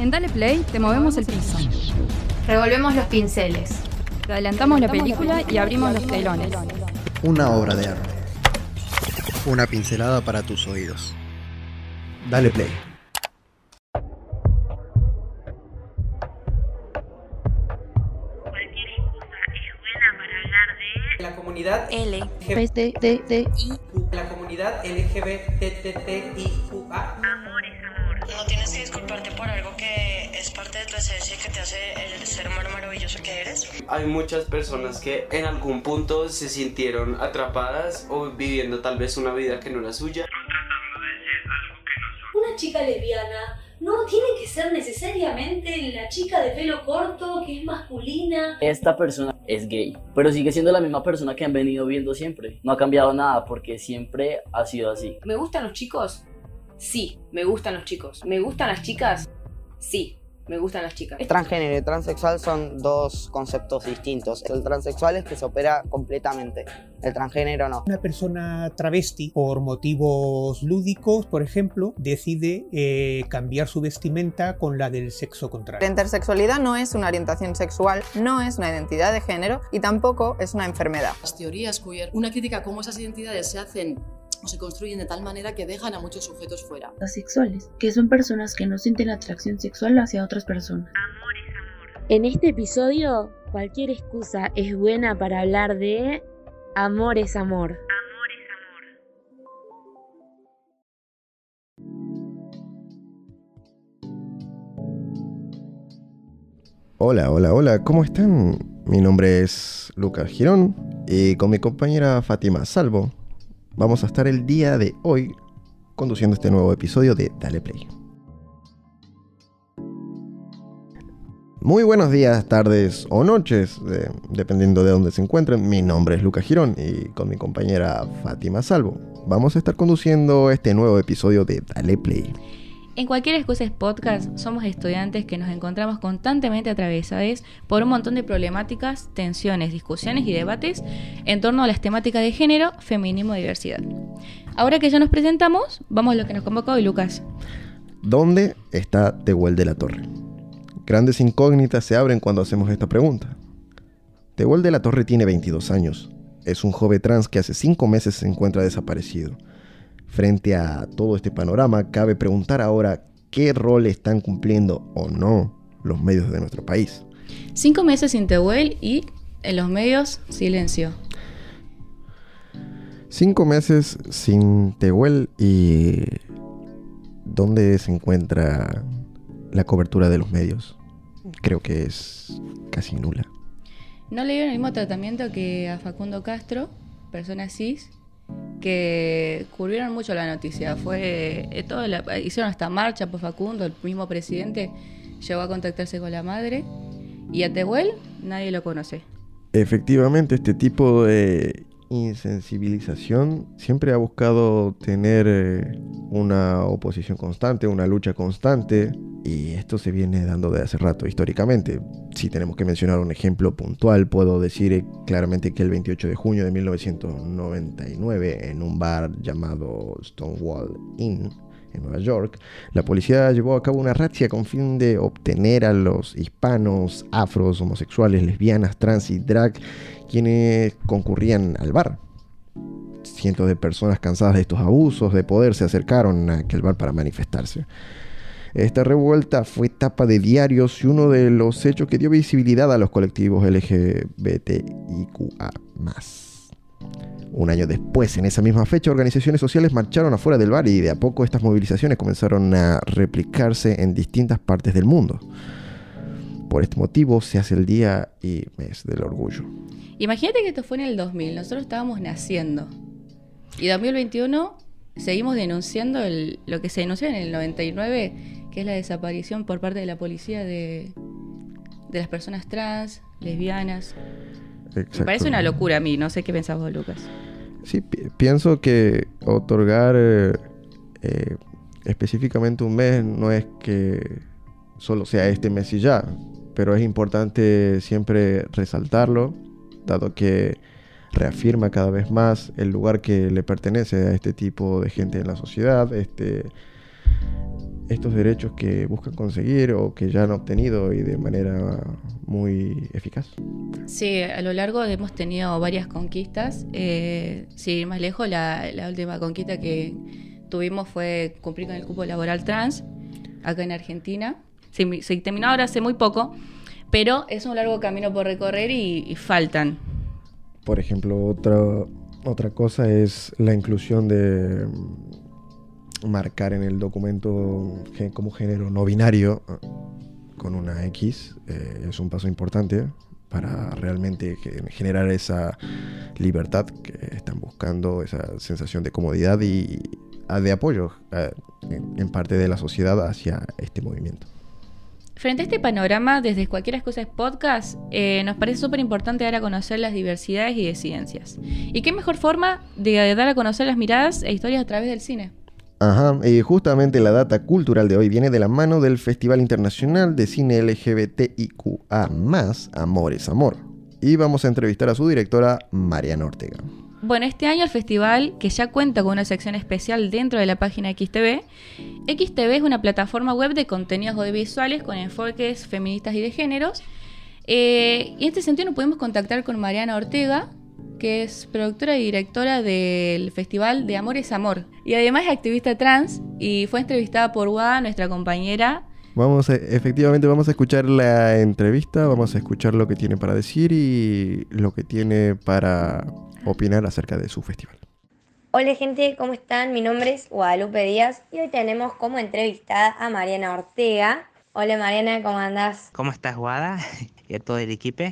En Dale Play te movemos el piso. Revolvemos los pinceles. Te adelantamos la película y abrimos los telones. Una obra de arte. Una pincelada para tus oídos. Dale play. Cualquier excusa es buena para hablar de La comunidad L, LGBTI, la comunidad LGBTTIQA. amor es amor. No tienes que disculparte por algo esencia que te hace el ser humano maravilloso que eres. Hay muchas personas que en algún punto se sintieron atrapadas o viviendo tal vez una vida que no era suya. Una chica lesbiana no tiene que ser necesariamente la chica de pelo corto que es masculina. Esta persona es gay, pero sigue siendo la misma persona que han venido viendo siempre. No ha cambiado nada porque siempre ha sido así. ¿Me gustan los chicos? Sí, me gustan los chicos. ¿Me gustan las chicas? Sí, me gustan las chicas. Transgénero y transexual son dos conceptos distintos. El transexual es que se opera completamente, el transgénero no. Una persona travesti, por motivos lúdicos, por ejemplo, decide eh, cambiar su vestimenta con la del sexo contrario. La intersexualidad no es una orientación sexual, no es una identidad de género y tampoco es una enfermedad. Las teorías queer, una crítica a cómo esas identidades se hacen o se construyen de tal manera que dejan a muchos sujetos fuera. Asexuales, que son personas que no sienten atracción sexual hacia otras personas. Amor es amor. En este episodio, cualquier excusa es buena para hablar de amor es amor. Amor es amor. Hola, hola, hola, ¿cómo están? Mi nombre es Lucas Girón y con mi compañera Fátima Salvo vamos a estar el día de hoy conduciendo este nuevo episodio de Dale Play. Muy buenos días, tardes o noches, dependiendo de dónde se encuentren. Mi nombre es Lucas Girón y con mi compañera Fátima Salvo vamos a estar conduciendo este nuevo episodio de Dale Play. En Cualquier Excusa es Podcast somos estudiantes que nos encontramos constantemente atravesados por un montón de problemáticas, tensiones, discusiones y debates en torno a las temáticas de género, feminismo y diversidad. Ahora que ya nos presentamos, vamos a lo que nos convoca hoy Lucas. ¿Dónde está Tehuel de la Torre? Grandes incógnitas se abren cuando hacemos esta pregunta. Tehuel de la Torre tiene 22 años. Es un joven trans que hace 5 meses se encuentra desaparecido. Frente a todo este panorama, cabe preguntar ahora qué rol están cumpliendo o no los medios de nuestro país. Cinco meses sin Tehuel y en los medios silencio. Cinco meses sin Tehuel y ¿dónde se encuentra la cobertura de los medios? Creo que es casi nula. No le dieron el mismo tratamiento que a Facundo Castro, persona cis, que cubrieron mucho la noticia. Fue eh, todo la- hicieron esta marcha por Facundo, el mismo presidente llegó a contactarse con la madre y a Tehuel nadie lo conoce. Efectivamente, este tipo de insensibilización siempre ha buscado tener eh, una oposición constante, una lucha constante, y esto se viene dando de hace rato históricamente. Si tenemos que mencionar un ejemplo puntual, puedo decir eh, claramente que el 28 de junio de 1999, en un bar llamado Stonewall Inn, en Nueva York, la policía llevó a cabo una razzia con fin de obtener a los hispanos, afros, homosexuales, lesbianas, trans y drag quienes concurrían al bar. Cientos de personas cansadas de estos abusos de poder se acercaron a aquel bar para manifestarse. Esta revuelta fue tapa de diarios y uno de los hechos que dio visibilidad a los colectivos LGBTIQA. Un año después, en esa misma fecha, organizaciones sociales marcharon afuera del bar y de a poco estas movilizaciones comenzaron a replicarse en distintas partes del mundo. Por este motivo se hace el Día y Mes del Orgullo. Imagínate que esto fue en el 2000, nosotros estábamos naciendo. Y 2021 seguimos denunciando el- lo que se denunció en el 99, que es la desaparición por parte de la policía de, de las personas trans, lesbianas. Me parece una locura a mí, no sé qué pensás vos, Lucas. Sí, pi- pienso que otorgar eh, eh, específicamente un mes no es que solo sea este mes y ya, pero es importante siempre resaltarlo, dado que reafirma cada vez más el lugar que le pertenece a este tipo de gente en la sociedad, este, estos derechos que buscan conseguir o que ya han obtenido y de manera muy eficaz. Sí, a lo largo hemos tenido varias conquistas. Eh, ir más lejos, la, la última conquista que tuvimos fue cumplir con el cupo laboral trans acá en Argentina. Se, se terminó ahora hace muy poco, pero es un largo camino por recorrer y, faltan. Por ejemplo, otra, otra cosa es la inclusión de marcar en el documento como género no binario eh, con una X. eh, es un paso importante para realmente ge- generar esa libertad que están buscando, esa sensación de comodidad y ah, de apoyo en, en parte de la sociedad hacia este movimiento. Frente a este panorama, desde Cualquier Excusa Podcast, eh, nos parece súper importante dar a conocer las diversidades y disidencias. ¿Y qué mejor forma de dar a conocer las miradas e historias a través del cine? Ajá, y justamente la data cultural de hoy viene de la mano del Festival Internacional de Cine LGBTIQA, Amor es Amor. Y vamos a entrevistar a su directora, Mariana Ortega. Bueno, este año el festival, que ya cuenta con una sección especial dentro de la página XTV, XTV es una plataforma web de contenidos audiovisuales con enfoques feministas y de géneros. Eh, y en este sentido nos pudimos contactar con Mariana Ortega, que es productora y directora del Festival de Amor es Amor. Y además es activista trans y fue entrevistada por Wada, nuestra compañera. Vamos a- efectivamente vamos a escuchar la entrevista, vamos a escuchar lo que tiene para decir y lo que tiene para opinar acerca de su festival. Hola gente, ¿cómo están? Mi nombre es Guadalupe Díaz y hoy tenemos como entrevistada a Mariana Ortega. Hola Mariana, ¿cómo andás? ¿Cómo estás, Guada? ¿Y a todo el equipo?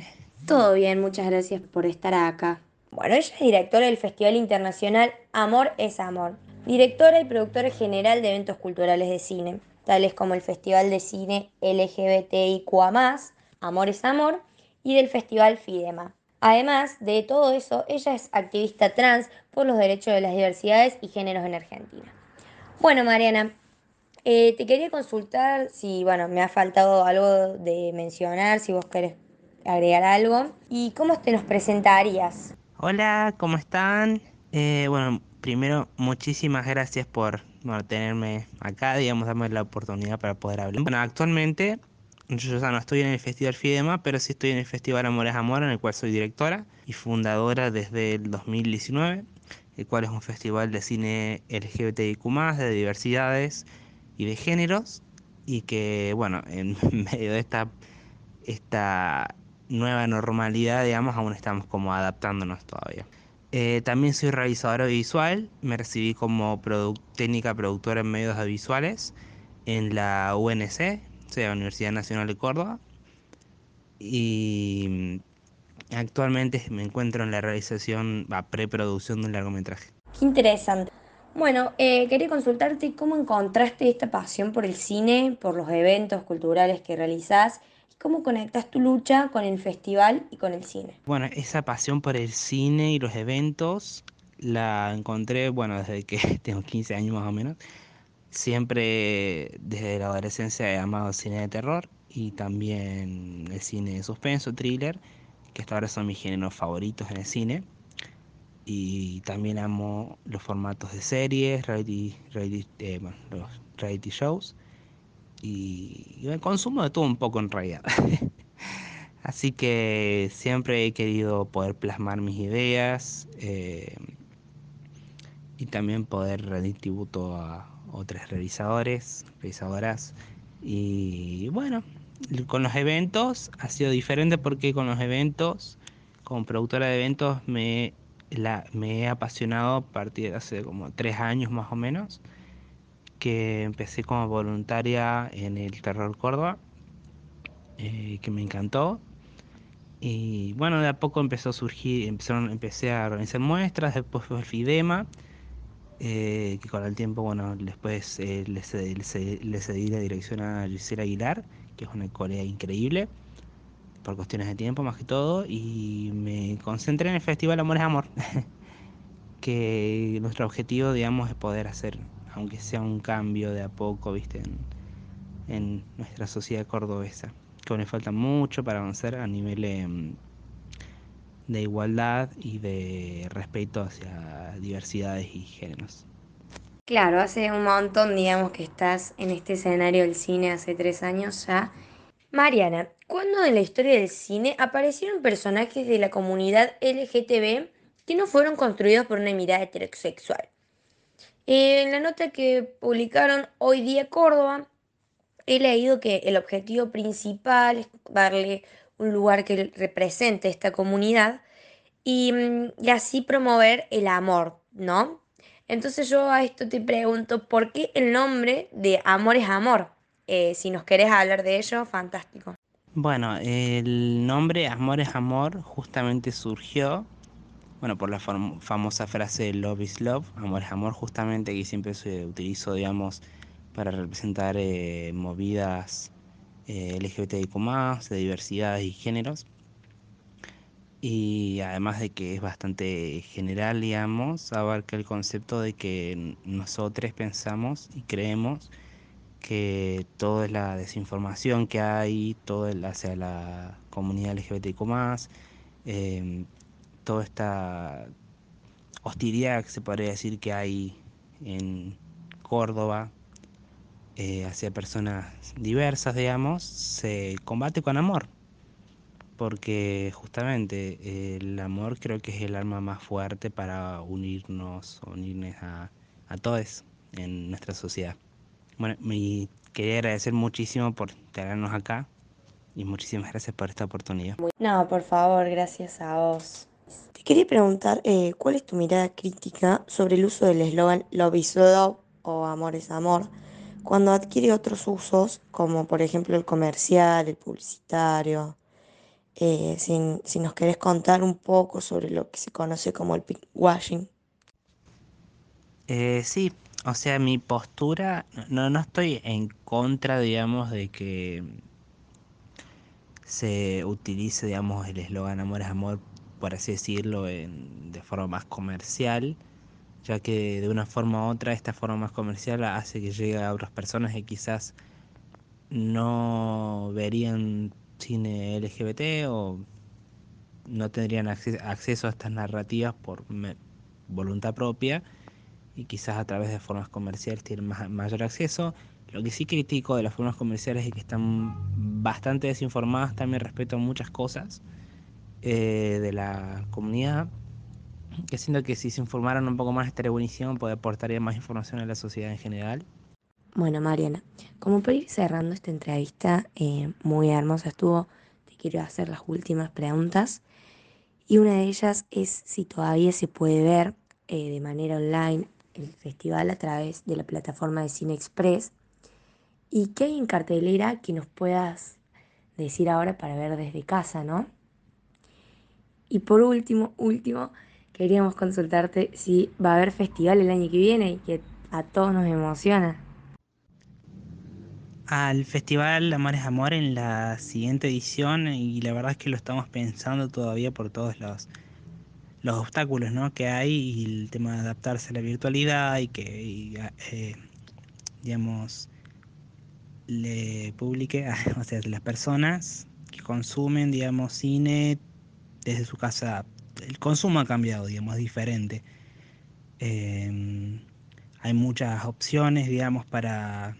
Todo bien, muchas gracias por estar acá. Bueno, ella es directora del Festival Internacional Amor es Amor, directora y productora general de eventos culturales de cine, tales como el Festival de Cine LGBTIQA+, Amor es Amor, y del Festival Fidema. Además de todo eso, ella es activista trans por los derechos de las diversidades y géneros en Argentina. Bueno, Mariana, eh, te quería consultar si, bueno, me ha faltado algo de mencionar, si vos querés agregar algo. ¿Y cómo te nos presentarías? Hola, ¿cómo están? Eh, bueno, primero, muchísimas gracias por bueno, tenerme acá, digamos, darme la oportunidad para poder hablar. Bueno, actualmente yo ya no estoy en el Festival Fidema, pero sí estoy en el Festival Amores Amor, en el cual soy directora y fundadora desde el 2019, el cual es un festival de cine LGBTIQ+, de diversidades y de géneros, y que, bueno, en medio de esta, esta nueva normalidad, digamos, aún estamos como adaptándonos todavía. Eh, también soy realizadora visual, me recibí como produ- técnica productora en medios audiovisuales en la UNC, sea, Universidad Nacional de Córdoba, y actualmente me encuentro en la realización, la preproducción de un largometraje. Qué interesante. Bueno, eh, quería consultarte cómo encontraste esta pasión por el cine, por los eventos culturales que realizás y cómo conectas tu lucha con el festival y con el cine. Bueno, esa pasión por el cine y los eventos la encontré, bueno, desde que tengo 15 años más o menos. Siempre desde la adolescencia he amado el cine de terror y también el cine de suspenso, thriller, que hasta ahora son mis géneros favoritos en el cine. Y también amo los formatos de series, reality, reality, eh, los reality shows. Y, y el consumo de todo un poco en realidad. Así que siempre he querido poder plasmar mis ideas eh, y también poder rendir tributo a otros realizadores, realizadoras. Y bueno, con los eventos ha sido diferente porque con los eventos, como productora de eventos, me, la, me he apasionado a partir de hace como tres años más o menos, que empecé como voluntaria en el Terror Córdoba, eh, que me encantó. Y bueno, de a poco empezó a surgir, empezaron, empecé a organizar muestras, después fue el FIDEMA, eh, que con el tiempo, bueno, después eh, le, cedí, le cedí- le cedí la dirección a Gisela Aguilar, que es una corea increíble, por cuestiones de tiempo más que todo, y me concentré en el Festival Amores Amor, que nuestro objetivo, digamos, es poder hacer, aunque sea un cambio de a poco, viste, en, nuestra sociedad cordobesa, que aún le falta mucho para avanzar a nivel em, de igualdad y de respeto hacia diversidades y géneros. Claro, hace un montón, digamos, que estás en este escenario del cine hace tres años ya. Mariana, ¿cuándo en la historia del cine aparecieron personajes de la comunidad LGTB que no fueron construidos por una mirada heterosexual? En la nota que publicaron hoy día Córdoba, he leído que el objetivo principal es darle un lugar que represente esta comunidad y, mm, y así promover el amor, ¿no? Entonces yo a esto te pregunto, ¿por qué el nombre de Amor es Amor? Eh, si nos querés hablar de ello, fantástico. Bueno, el nombre Amor es Amor justamente surgió, bueno, por la fam- famosa frase Love is Love, Amor es Amor, justamente que siempre se utilizó, digamos, para representar eh, movidas eh, LGBTIQ+, de diversidades y géneros. Y además de que es bastante general, digamos, abarca el concepto de que nosotros pensamos y creemos que toda la desinformación que hay, todo el- hacia la comunidad LGBTIQ+, eh, toda esta hostilidad que se podría decir que hay en Córdoba eh, hacia personas diversas, digamos, se combate con amor. Porque justamente el amor creo que es el arma más fuerte para unirnos, unirnos a, a todos en nuestra sociedad. Bueno, me quería agradecer muchísimo por tenernos acá y muchísimas gracias por esta oportunidad. No, por favor, gracias a vos. Te quería preguntar, eh, ¿cuál es tu mirada crítica sobre el uso del eslogan Love is Love o Amor es Amor cuando adquiere otros usos, como por ejemplo el comercial, el publicitario? Eh, si, nos querés contar un poco sobre lo que se conoce como el pinkwashing. Eh, sí, o sea, mi postura, no, no estoy en contra, digamos, de que se utilice, digamos, el eslogan Amor es Amor, por así decirlo, de forma más comercial, ya que de una forma u otra esta forma más comercial hace que llegue a otras personas que quizás no verían cine LGBT o no tendrían acce- acceso a estas narrativas por voluntad propia y quizás a través de formas comerciales tienen mayor acceso. Lo que sí critico de las formas comerciales es que están bastante desinformadas también respecto a muchas cosas eh, de la comunidad. Que siento que si se informaran un poco más estaría buenísimo, poder aportaría más información a la sociedad en general. Bueno, Mariana, como para ir cerrando esta entrevista, eh, muy hermosa estuvo, te quiero hacer las últimas preguntas. Y una de ellas es si todavía se puede ver eh, de manera online el festival a través de la plataforma de Cine Express. ¿Y qué hay en cartelera que nos puedas decir ahora para ver desde casa, no? Y por último, último, queríamos consultarte si va a haber festival el año que viene y que a todos nos emociona. al festival Amor es Amor en la siguiente edición y la verdad es que lo estamos pensando todavía por todos los, los obstáculos ¿no? que hay y el tema de adaptarse a la virtualidad y que, eh, digamos, le publique, o sea, las personas que consumen, digamos, cine desde su casa, el consumo ha cambiado, digamos, es diferente. Eh, hay muchas opciones, digamos, para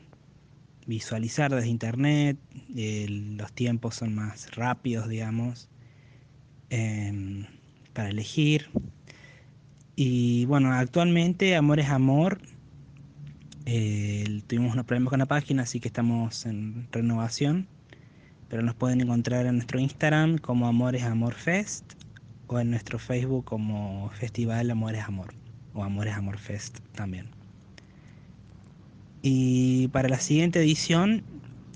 visualizar desde internet, los tiempos son más rápidos, digamos, eh, para elegir. Y bueno, actualmente Amor es Amor. tuvimos unos problemas con la página, así que estamos en renovación. Pero nos pueden encontrar en nuestro Instagram como Amor es Amor Fest o en nuestro Facebook como Festival Amor es Amor o Amor es Amor Fest también. Y para la siguiente edición,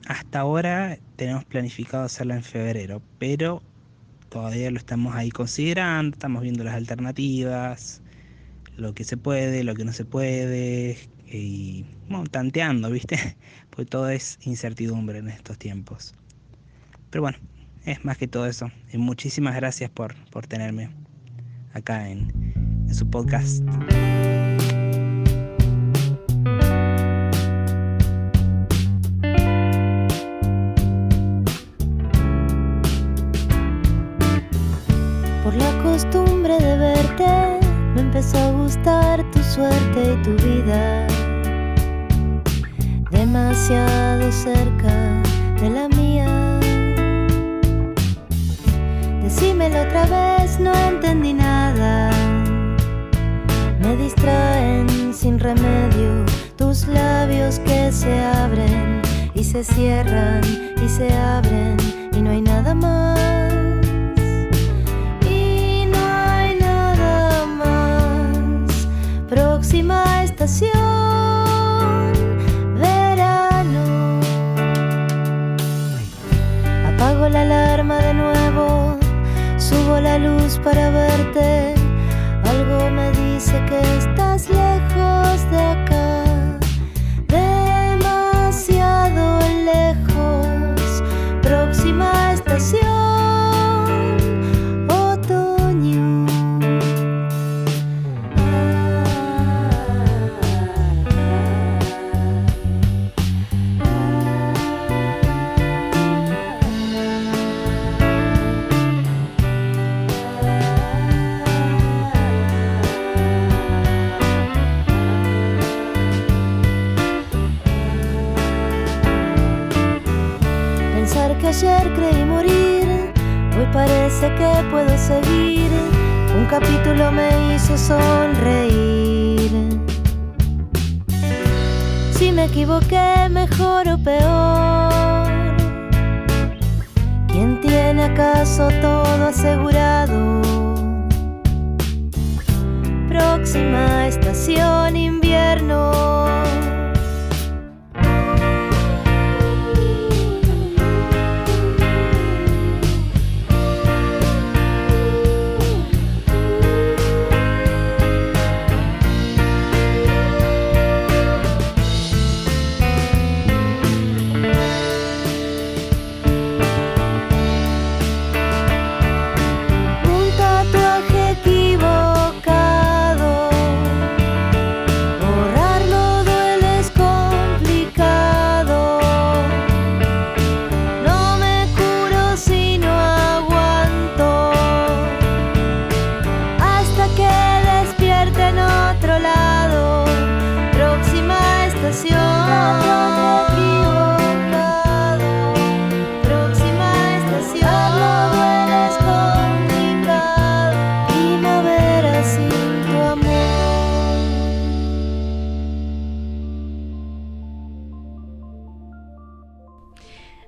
hasta ahora tenemos planificado hacerla en febrero, pero todavía lo estamos ahí considerando, estamos viendo las alternativas, lo que se puede, lo que no se puede, y bueno, tanteando, ¿viste? Porque todo es incertidumbre en estos tiempos. Pero bueno, es más que todo eso. Y muchísimas gracias por, por tenerme acá en, en su podcast. Se cierran y se abren y no hay nada más. Y no hay nada más. Próxima estación, verano. Apago la alarma de nuevo, subo la luz para verte. Algo me dice que ayer creí morir, hoy parece que puedo seguir. Un capítulo me hizo sonreír. Si me equivoqué, mejor o peor. ¿Quién tiene acaso todo asegurado? Próxima estación invierno.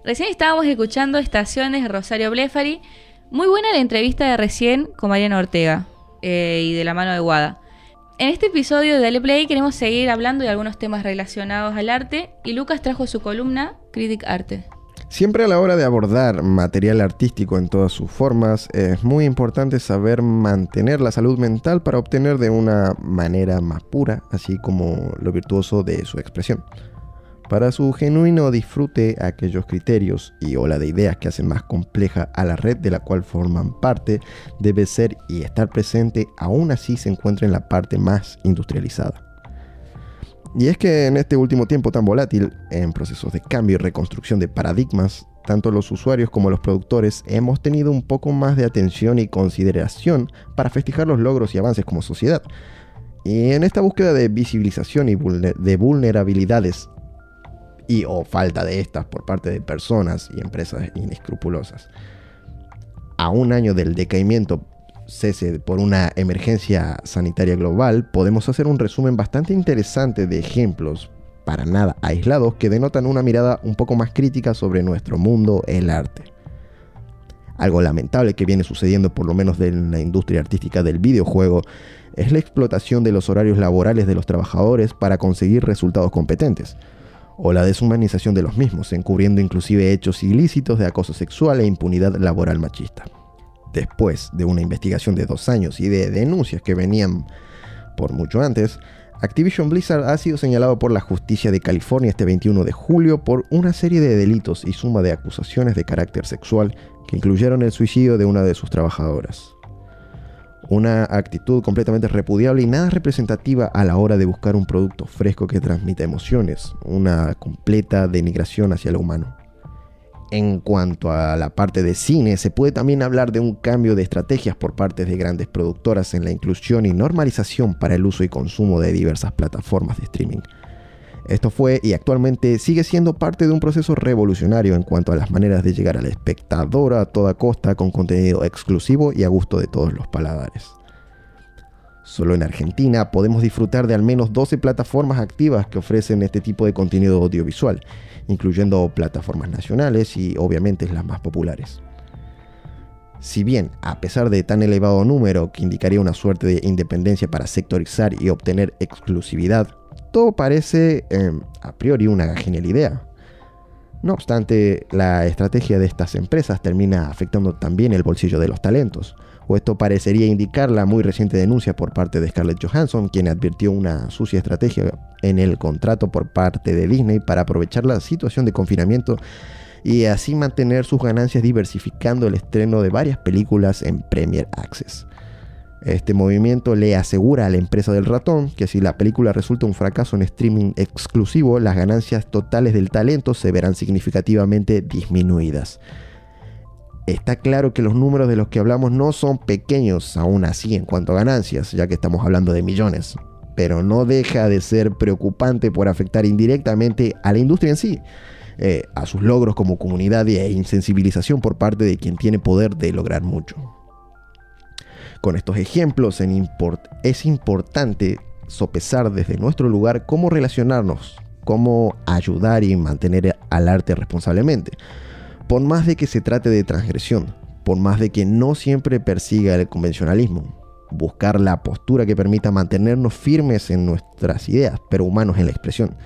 Recién estábamos escuchando Estaciones Rosario Blefari. Muy buena la entrevista de recién con Mariana Ortega eh, y de la mano de Guada. En este episodio de Dale Play queremos seguir hablando de algunos temas relacionados al arte y Lucas trajo su columna Critic Arte. Siempre a la hora de abordar material artístico en todas sus formas, es muy importante saber mantener la salud mental para obtener de una manera más pura, así como lo virtuoso de su expresión. Para su genuino disfrute, aquellos criterios y ola de ideas que hacen más compleja a la red de la cual forman parte, debe ser y estar presente, aún así se encuentra en la parte más industrializada. Y es que en este último tiempo tan volátil, en procesos de cambio y reconstrucción de paradigmas, tanto los usuarios como los productores hemos tenido un poco más de atención y consideración para festejar los logros y avances como sociedad. Y en esta búsqueda de visibilización y de vulnerabilidades y o falta de estas por parte de personas y empresas inescrupulosas, a un año del decaimiento cese por una emergencia sanitaria global, podemos hacer un resumen bastante interesante de ejemplos, para nada aislados, que denotan una mirada un poco más crítica sobre nuestro mundo, el arte. Algo lamentable que viene sucediendo por lo menos en la industria artística del videojuego es la explotación de los horarios laborales de los trabajadores para conseguir resultados competentes, o la deshumanización de los mismos, encubriendo inclusive hechos ilícitos de acoso sexual e impunidad laboral machista después de una investigación de dos años y de denuncias que venían por mucho antes, Activision Blizzard ha sido señalado por la justicia de California este 21 de julio por una serie de delitos y suma de acusaciones de carácter sexual que incluyeron el suicidio de una de sus trabajadoras. Una actitud completamente repudiable y nada representativa a la hora de buscar un producto fresco que transmita emociones, una completa denigración hacia lo humano. En cuanto a la parte de cine, se puede también hablar de un cambio de estrategias por parte de grandes productoras en la inclusión y normalización para el uso y consumo de diversas plataformas de streaming. Esto fue y actualmente sigue siendo parte de un proceso revolucionario en cuanto a las maneras de llegar al espectador a toda costa con contenido exclusivo y a gusto de todos los paladares. Solo en Argentina podemos disfrutar de al menos 12 plataformas activas que ofrecen este tipo de contenido audiovisual, incluyendo plataformas nacionales y obviamente las más populares. Si bien, a pesar de tan elevado número que indicaría una suerte de independencia para sectorizar y obtener exclusividad, todo parece em, a priori una genial idea. No obstante, la estrategia de estas empresas termina afectando también el bolsillo de los talentos, o esto parecería indicar la muy reciente denuncia por parte de Scarlett Johansson, quien advirtió una sucia estrategia en el contrato por parte de Disney para aprovechar la situación de confinamiento y así mantener sus ganancias diversificando el estreno de varias películas en Premier Access. Este movimiento le asegura a la empresa del ratón que si la película resulta un fracaso en streaming exclusivo, las ganancias totales del talento se verán significativamente disminuidas. Está claro que los números de los que hablamos no son pequeños aún así en cuanto a ganancias, ya que estamos hablando de millones, pero no deja de ser preocupante por afectar indirectamente a la industria en sí. Eh, a sus logros como comunidad e insensibilización por parte de quien tiene poder de lograr mucho. Con estos ejemplos es importante sopesar desde nuestro lugar cómo relacionarnos, cómo ayudar y mantener al arte responsablemente. Por más de que se trate de transgresión, por más de que no siempre persiga el convencionalismo, buscar la postura que permita mantenernos firmes en nuestras ideas, pero humanos en la expresión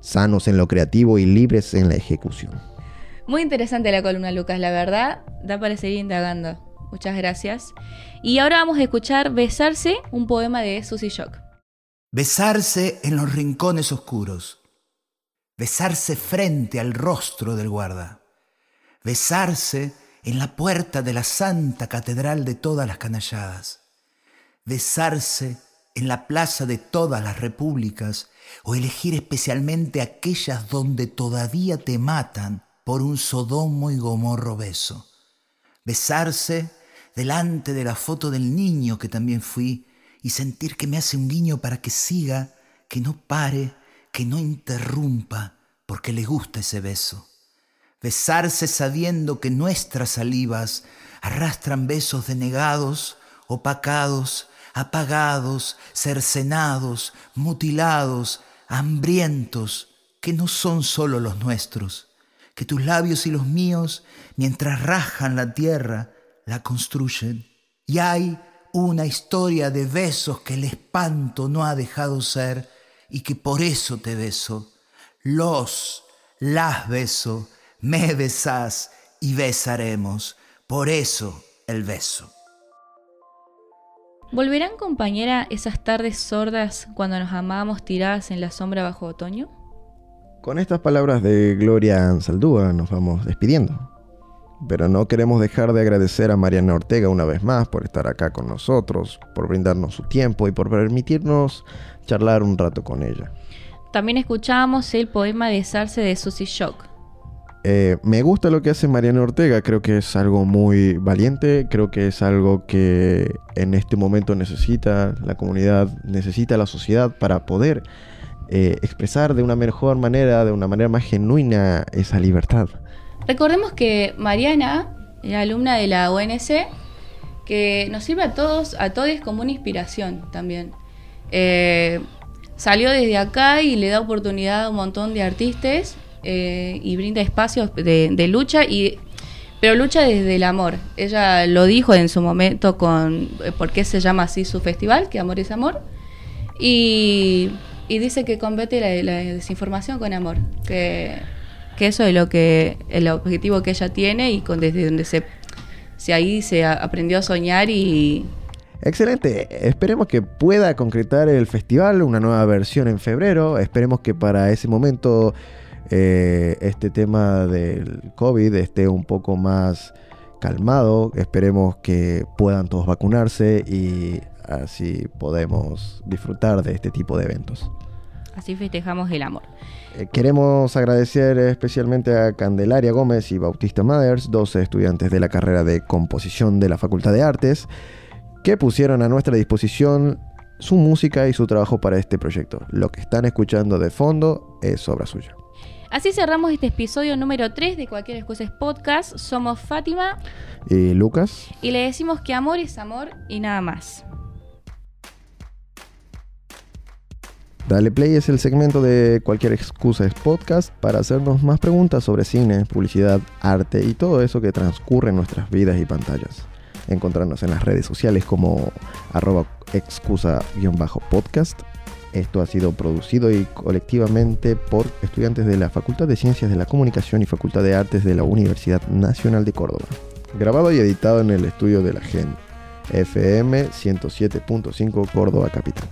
sanos en lo creativo y libres en la ejecución. Muy interesante la columna, Lucas, la verdad, da para seguir indagando. Muchas gracias. Y ahora vamos a escuchar Besarse, un poema de Susie Shock. Besarse en los rincones oscuros. Besarse frente al rostro del guarda. Besarse en la puerta de la santa catedral de todas las canalladas. Besarse en la plaza de todas las repúblicas o elegir especialmente aquellas donde todavía te matan por un sodomo y gomorro beso. Besarse delante de la foto del niño que también fui y sentir que me hace un guiño para que siga, que no pare, que no interrumpa, porque le gusta ese beso. Besarse sabiendo que nuestras salivas arrastran besos denegados, opacados, apagados, cercenados, mutilados, hambrientos, que no son solo los nuestros, que tus labios y los míos, mientras rajan la tierra, la construyen. Y hay una historia de besos que el espanto no ha dejado ser y que por eso te beso. Los, las beso, me besás y besaremos. Por eso el beso. ¿Volverán, compañera, esas tardes sordas cuando nos amábamos tiradas en la sombra bajo otoño? Con estas palabras de Gloria Ansaldúa nos vamos despidiendo. Pero no queremos dejar de agradecer a Mariana Ortega una vez más por estar acá con nosotros, por brindarnos su tiempo y por permitirnos charlar un rato con ella. También escuchamos el poema de Sarce de Susie Shock, eh, me gusta lo que hace Mariana Ortega, creo que es algo muy valiente, creo que es algo que en este momento necesita la comunidad, necesita la sociedad para poder eh, expresar de una mejor manera, de una manera más genuina esa libertad. Recordemos que Mariana es alumna de la ONC, que nos sirve a todos, a todos como una inspiración también. Eh, salió desde acá y le da oportunidad a un montón de artistas eh, y brinda espacios de, lucha y pero lucha desde el amor. Ella lo dijo en su momento con eh, por qué se llama así su festival, que amor es amor. Y, dice que combate la, desinformación con amor, que, eso es lo que el objetivo que ella tiene y con desde donde se, se ahí se aprendió a soñar y, Excelente, esperemos que pueda concretar el festival, una nueva versión en febrero, esperemos que para ese momento eh, este tema del COVID esté un poco más calmado. Esperemos que puedan todos vacunarse y así podemos disfrutar de este tipo de eventos. Así festejamos el amor. Eh, queremos agradecer especialmente a Candelaria Gómez y Bautista Mathers, dos estudiantes de la carrera de composición de la Facultad de Artes, que pusieron a nuestra disposición su música y su trabajo para este proyecto. Lo que están escuchando de fondo es obra suya. Así cerramos este episodio número 3 de Cualquier Excusa Podcast. Somos Fátima ¿Y Lucas? y le decimos que amor es amor y nada más. Dale Play es el segmento de Cualquier Excusa es Podcast para hacernos más preguntas sobre cine, publicidad, arte y todo eso que transcurre en nuestras vidas y pantallas. Encontrarnos en las redes sociales como arroba excusa-podcast. Esto ha sido producido y colectivamente por estudiantes de la Facultad de Ciencias de la Comunicación y Facultad de Artes de la Universidad Nacional de Córdoba. Grabado y editado en el estudio de la GEN, FM 107.5 Córdoba Capital.